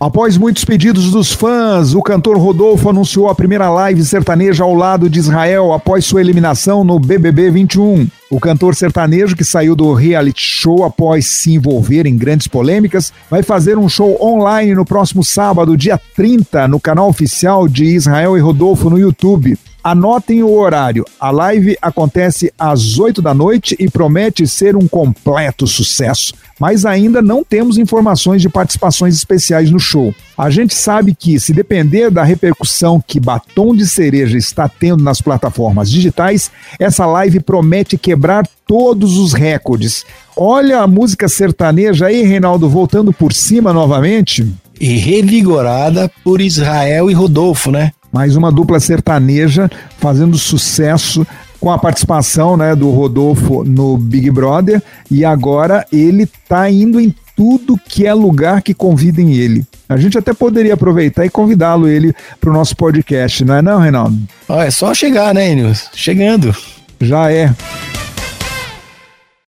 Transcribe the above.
Após muitos pedidos dos fãs, o cantor Rodolfo anunciou a primeira live sertaneja ao lado de Israel após sua eliminação no BBB 21. O cantor sertanejo, que saiu do reality show após se envolver em grandes polêmicas, vai fazer um show online no próximo sábado, dia 30, no canal oficial de Israel e Rodolfo no YouTube. Anotem o horário. A live acontece às 8 da noite e promete ser um completo sucesso. Mas ainda não temos informações de participações especiais no show. A gente sabe que, se depender da repercussão que Batom de Cereja está tendo nas plataformas digitais, essa live promete quebrar todos os recordes. Olha a música sertaneja aí, Reinaldo, voltando por cima novamente. E revigorada por Israel e Rodolfo, né? Mais uma dupla sertaneja fazendo sucesso com a participação né, do Rodolfo no Big Brother e agora ele está indo em tudo que é lugar que convidem ele. A gente até poderia aproveitar e convidá-lo ele para o nosso podcast, não é não, Reinaldo? é só chegar, né, Nils? Chegando. Já é.